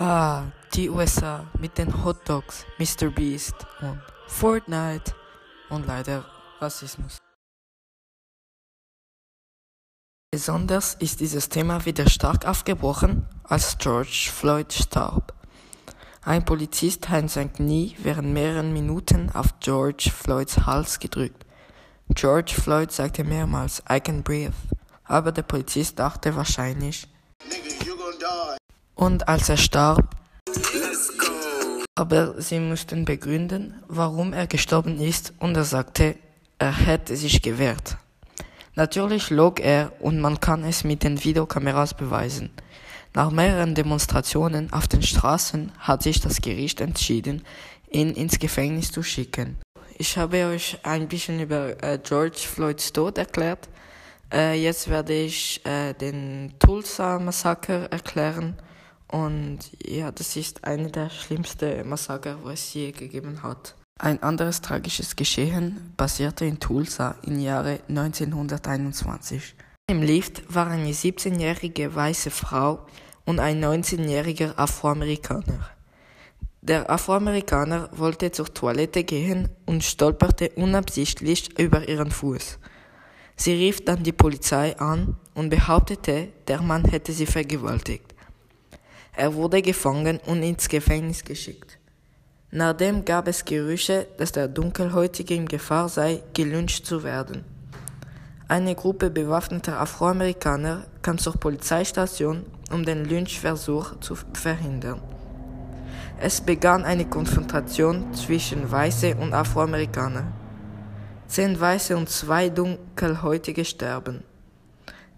Ah, die USA mit den Hot Dogs, Mr. Beast und Fortnite und leider Rassismus. Besonders ist dieses Thema wieder stark aufgebrochen, als George Floyd starb. Ein Polizist hat sein Knie während mehreren Minuten auf George Floyds Hals gedrückt. George Floyd sagte mehrmals, I can breathe, aber der Polizist dachte wahrscheinlich, und als er starb, aber sie mussten begründen, warum er gestorben ist, und er sagte, er hätte sich gewehrt. Natürlich log er und man kann es mit den Videokameras beweisen. Nach mehreren Demonstrationen auf den Straßen hat sich das Gericht entschieden, ihn ins Gefängnis zu schicken. Ich habe euch ein bisschen über äh, George Floyds Tod erklärt. Äh, jetzt werde ich äh, den Tulsa-Massaker erklären. Und ja, das ist eine der schlimmsten Massaker, was es je gegeben hat. Ein anderes tragisches Geschehen passierte in Tulsa im Jahre 1921. Im Lift war eine 17-jährige weiße Frau und ein 19-jähriger Afroamerikaner. Der Afroamerikaner wollte zur Toilette gehen und stolperte unabsichtlich über ihren Fuß. Sie rief dann die Polizei an und behauptete, der Mann hätte sie vergewaltigt. Er wurde gefangen und ins Gefängnis geschickt. Nachdem gab es Gerüche, dass der Dunkelhäutige in Gefahr sei, gelyncht zu werden. Eine Gruppe bewaffneter Afroamerikaner kam zur Polizeistation, um den Lynchversuch zu verhindern. Es begann eine Konfrontation zwischen Weiße und Afroamerikaner. Zehn Weiße und zwei Dunkelhäutige sterben.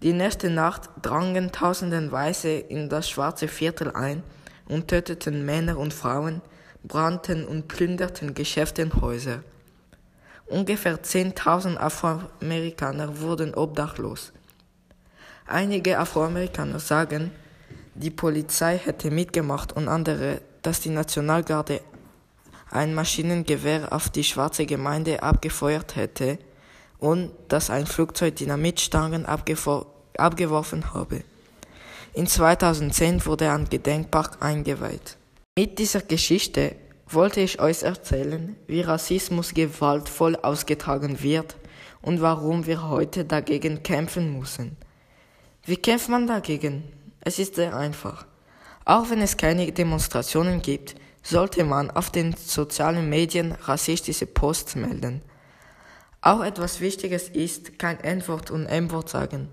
Die nächste Nacht drangen tausenden Weiße in das schwarze Viertel ein und töteten Männer und Frauen, brannten und plünderten Geschäfte und Häuser. Ungefähr 10.000 Afroamerikaner wurden obdachlos. Einige Afroamerikaner sagen, die Polizei hätte mitgemacht und andere, dass die Nationalgarde ein Maschinengewehr auf die schwarze Gemeinde abgefeuert hätte und dass ein Flugzeug Dynamitstangen abgeworfen habe. In 2010 wurde ein Gedenkpark eingeweiht. Mit dieser Geschichte wollte ich euch erzählen, wie Rassismus gewaltvoll ausgetragen wird und warum wir heute dagegen kämpfen müssen. Wie kämpft man dagegen? Es ist sehr einfach. Auch wenn es keine Demonstrationen gibt, sollte man auf den sozialen Medien rassistische Posts melden. Auch etwas Wichtiges ist, kein N-Wort und M-Wort sagen.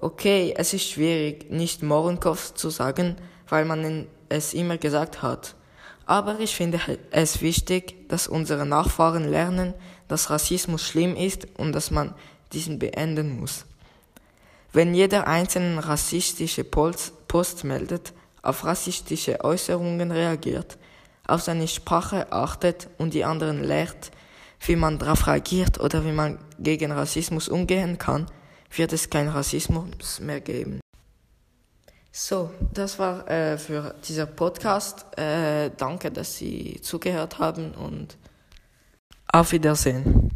Okay, es ist schwierig, nicht Mohrenkopf zu sagen, weil man es immer gesagt hat. Aber ich finde es wichtig, dass unsere Nachfahren lernen, dass Rassismus schlimm ist und dass man diesen beenden muss. Wenn jeder einzelne rassistische Post meldet, auf rassistische Äußerungen reagiert, auf seine Sprache achtet und die anderen lehrt, wie man darauf reagiert oder wie man gegen Rassismus umgehen kann, wird es keinen Rassismus mehr geben. So, das war äh, für dieser Podcast. Äh, danke, dass Sie zugehört haben und auf Wiedersehen.